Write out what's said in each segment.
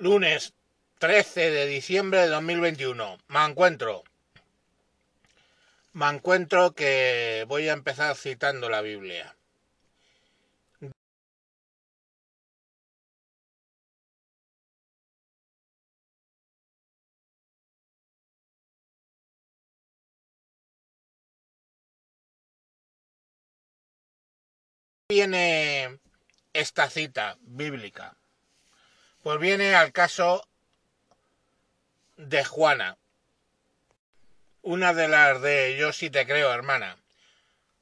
Lunes 13 de diciembre de 2021. Me encuentro. Me encuentro que voy a empezar citando la Biblia. viene esta cita bíblica? Pues viene al caso de Juana, una de las de Yo sí te creo, hermana.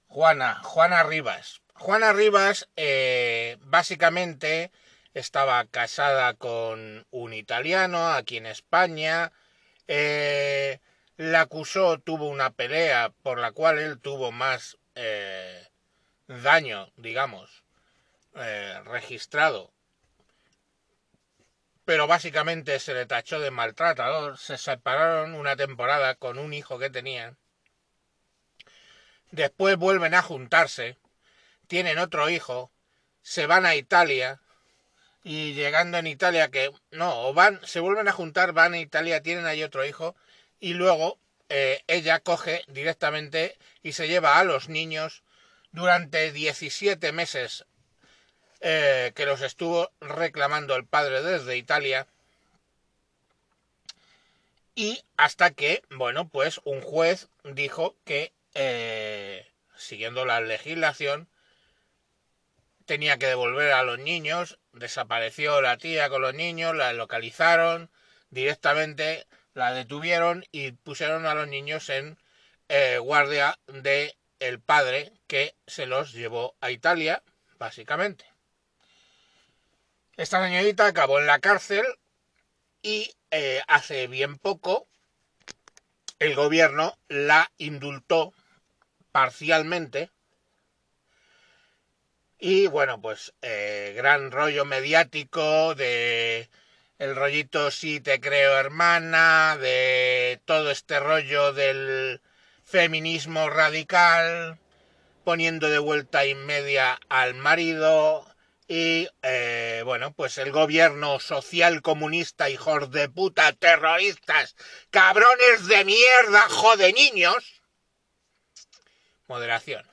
Juana, Juana Rivas. Juana Rivas eh, básicamente estaba casada con un italiano aquí en España. Eh, la acusó, tuvo una pelea por la cual él tuvo más eh, daño, digamos, registrado, pero básicamente se le tachó de maltratador, se separaron una temporada con un hijo que tenían, después vuelven a juntarse, tienen otro hijo, se van a Italia, y llegando en Italia que no, o van, se vuelven a juntar, van a Italia, tienen ahí otro hijo, y luego eh, ella coge directamente y se lleva a los niños durante 17 meses eh, que los estuvo reclamando el padre desde Italia y hasta que, bueno, pues un juez dijo que, eh, siguiendo la legislación, tenía que devolver a los niños, desapareció la tía con los niños, la localizaron directamente, la detuvieron y pusieron a los niños en eh, guardia de el padre que se los llevó a Italia, básicamente. Esta señorita acabó en la cárcel y eh, hace bien poco el gobierno la indultó parcialmente. Y bueno pues eh, gran rollo mediático de el rollito sí te creo hermana de todo este rollo del feminismo radical, poniendo de vuelta y media al marido y, eh, bueno, pues el gobierno social comunista, hijos de puta, terroristas, cabrones de mierda, jode niños. Moderación.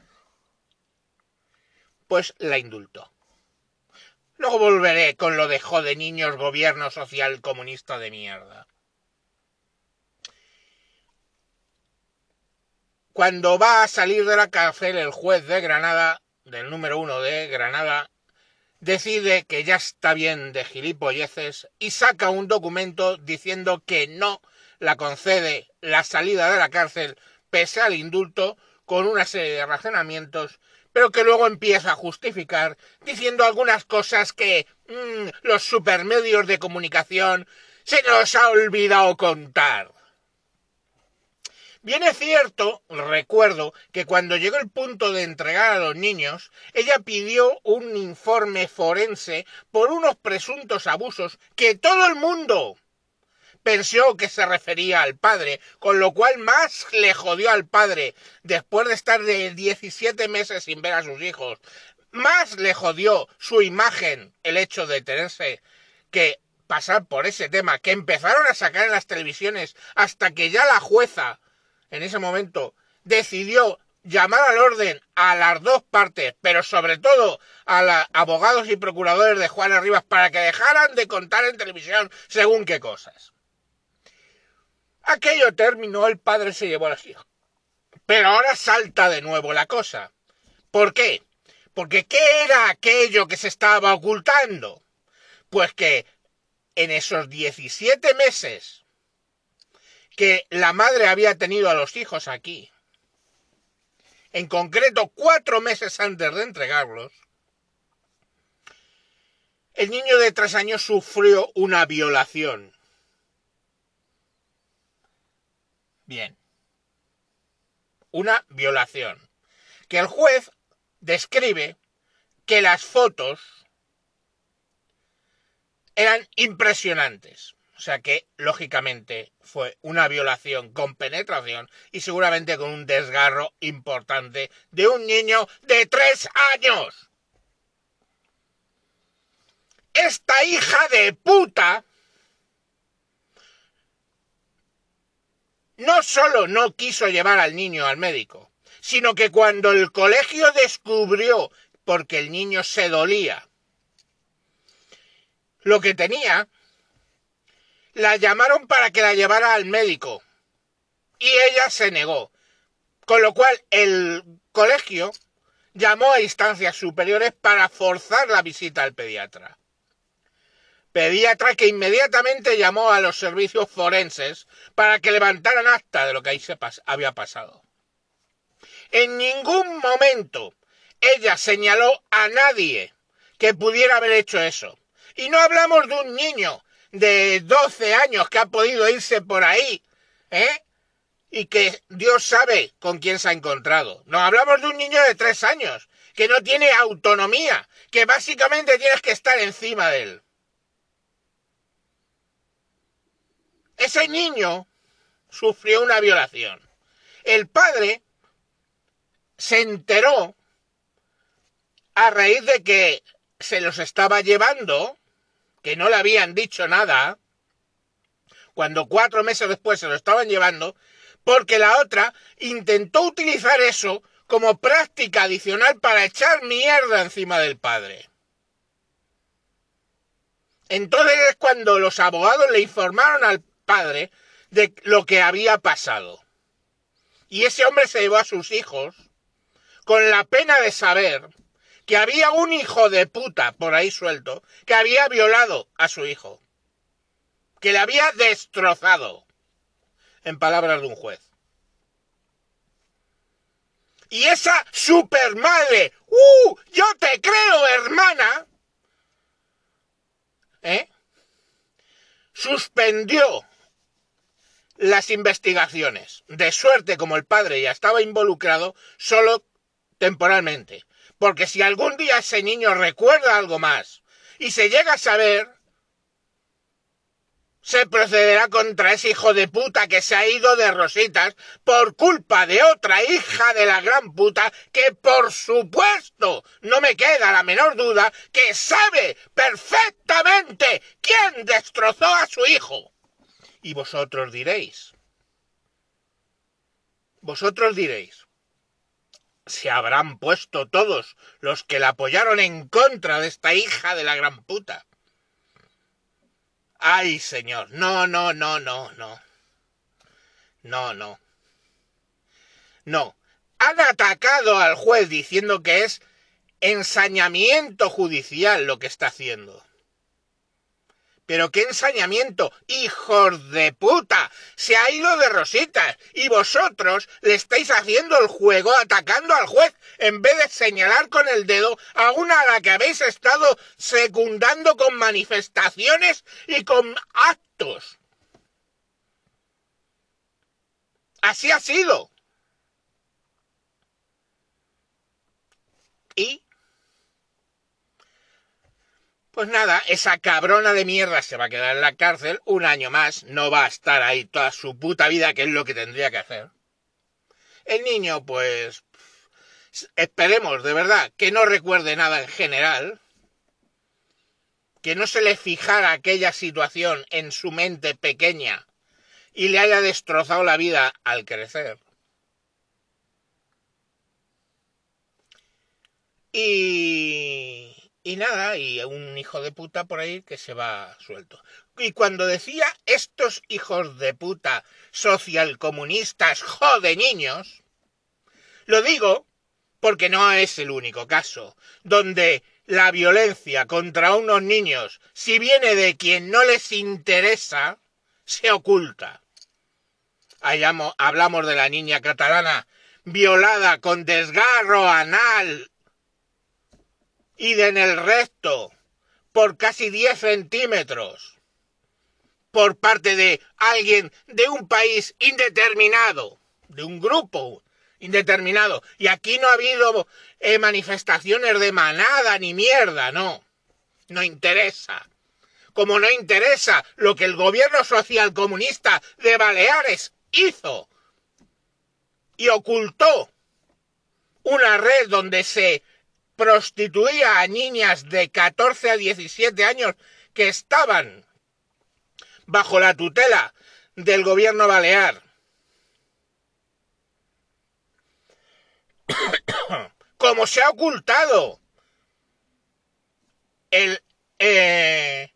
Pues la indultó. Luego volveré con lo de jode niños, gobierno social comunista de mierda. Cuando va a salir de la cárcel, el juez de Granada, del número uno de Granada, decide que ya está bien de gilipolleces y saca un documento diciendo que no la concede la salida de la cárcel pese al indulto con una serie de razonamientos, pero que luego empieza a justificar diciendo algunas cosas que mmm, los supermedios de comunicación se nos ha olvidado contar. Bien es cierto, recuerdo, que cuando llegó el punto de entregar a los niños, ella pidió un informe forense por unos presuntos abusos que todo el mundo pensó que se refería al padre, con lo cual más le jodió al padre después de estar de 17 meses sin ver a sus hijos. Más le jodió su imagen el hecho de tenerse que pasar por ese tema, que empezaron a sacar en las televisiones hasta que ya la jueza en ese momento decidió llamar al orden a las dos partes, pero sobre todo a los abogados y procuradores de Juana Rivas para que dejaran de contar en televisión según qué cosas. Aquello terminó, el padre se llevó a los hijos. Pero ahora salta de nuevo la cosa. ¿Por qué? Porque ¿qué era aquello que se estaba ocultando? Pues que en esos 17 meses que la madre había tenido a los hijos aquí, en concreto cuatro meses antes de entregarlos, el niño de tres años sufrió una violación. Bien. Una violación. Que el juez describe que las fotos eran impresionantes. O sea que, lógicamente, fue una violación con penetración y seguramente con un desgarro importante de un niño de tres años. Esta hija de puta no solo no quiso llevar al niño al médico, sino que cuando el colegio descubrió, porque el niño se dolía, lo que tenía la llamaron para que la llevara al médico y ella se negó. Con lo cual el colegio llamó a instancias superiores para forzar la visita al pediatra. Pediatra que inmediatamente llamó a los servicios forenses para que levantaran acta de lo que ahí se había pasado. En ningún momento ella señaló a nadie que pudiera haber hecho eso. Y no hablamos de un niño de 12 años que ha podido irse por ahí, ¿eh? Y que Dios sabe con quién se ha encontrado. No hablamos de un niño de 3 años que no tiene autonomía, que básicamente tienes que estar encima de él. Ese niño sufrió una violación. El padre se enteró a raíz de que se los estaba llevando, que no le habían dicho nada, cuando cuatro meses después se lo estaban llevando, porque la otra intentó utilizar eso como práctica adicional para echar mierda encima del padre. Entonces es cuando los abogados le informaron al padre de lo que había pasado. Y ese hombre se llevó a sus hijos con la pena de saber que había un hijo de puta por ahí suelto que había violado a su hijo, que le había destrozado, en palabras de un juez. Y esa supermadre, ¡uh! Yo te creo, hermana, ¿eh? Suspendió las investigaciones. De suerte, como el padre ya estaba involucrado, solo temporalmente. Porque si algún día ese niño recuerda algo más y se llega a saber, se procederá contra ese hijo de puta que se ha ido de rositas por culpa de otra hija de la gran puta que por supuesto no me queda la menor duda que sabe perfectamente quién destrozó a su hijo. Y vosotros diréis, vosotros diréis, se habrán puesto todos los que la apoyaron en contra de esta hija de la gran puta. Ay, señor, no, no, no, no, no. No, no. No. Han atacado al juez diciendo que es ensañamiento judicial lo que está haciendo. Pero qué ensañamiento, hijos de puta. Se ha ido de rositas y vosotros le estáis haciendo el juego atacando al juez en vez de señalar con el dedo a una a la que habéis estado secundando con manifestaciones y con actos. Así ha sido. Y pues nada, esa cabrona de mierda se va a quedar en la cárcel un año más, no va a estar ahí toda su puta vida, que es lo que tendría que hacer. El niño, pues, esperemos de verdad que no recuerde nada en general, que no se le fijara aquella situación en su mente pequeña y le haya destrozado la vida al crecer. Y y nada, y un hijo de puta por ahí que se va suelto. Y cuando decía estos hijos de puta socialcomunistas jode niños, lo digo porque no es el único caso donde la violencia contra unos niños, si viene de quien no les interesa, se oculta. hablamos de la niña catalana violada con desgarro anal y en el resto por casi 10 centímetros por parte de alguien de un país indeterminado, de un grupo indeterminado. Y aquí no ha habido eh, manifestaciones de manada ni mierda, no. No interesa. Como no interesa lo que el gobierno social comunista de Baleares hizo y ocultó una red donde se prostituía a niñas de 14 a 17 años que estaban bajo la tutela del gobierno balear. Como se ha ocultado el, eh,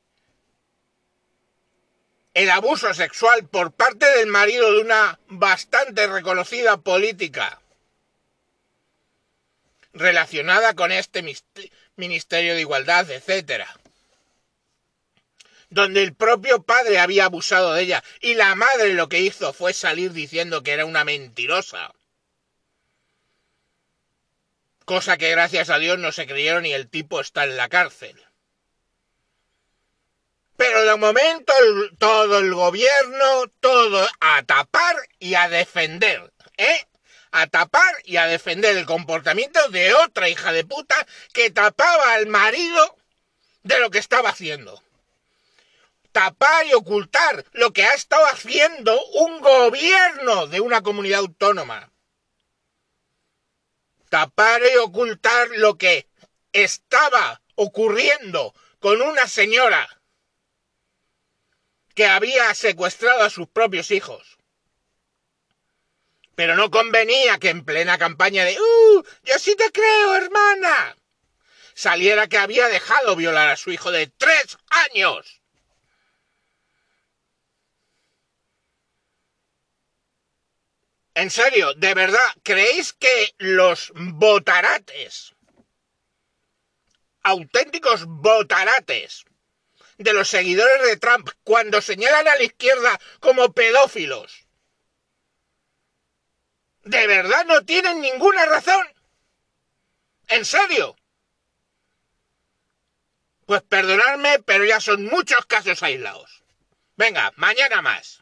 el abuso sexual por parte del marido de una bastante reconocida política relacionada con este Ministerio de Igualdad, etcétera donde el propio padre había abusado de ella y la madre lo que hizo fue salir diciendo que era una mentirosa. Cosa que gracias a Dios no se creyeron y el tipo está en la cárcel. Pero de momento todo el gobierno, todo a tapar y a defender, ¿eh? A tapar y a defender el comportamiento de otra hija de puta que tapaba al marido de lo que estaba haciendo tapar y ocultar lo que ha estado haciendo un gobierno de una comunidad autónoma. Tapar y ocultar lo que estaba ocurriendo con una señora que había secuestrado a sus propios hijos. Pero no convenía que en plena campaña de ¡Uh! Yo sí te creo, hermana. saliera que había dejado violar a su hijo de tres años. En serio, de verdad, ¿creéis que los botarates, auténticos botarates de los seguidores de Trump, cuando señalan a la izquierda como pedófilos, de verdad no tienen ninguna razón? ¿En serio? Pues perdonadme, pero ya son muchos casos aislados. Venga, mañana más.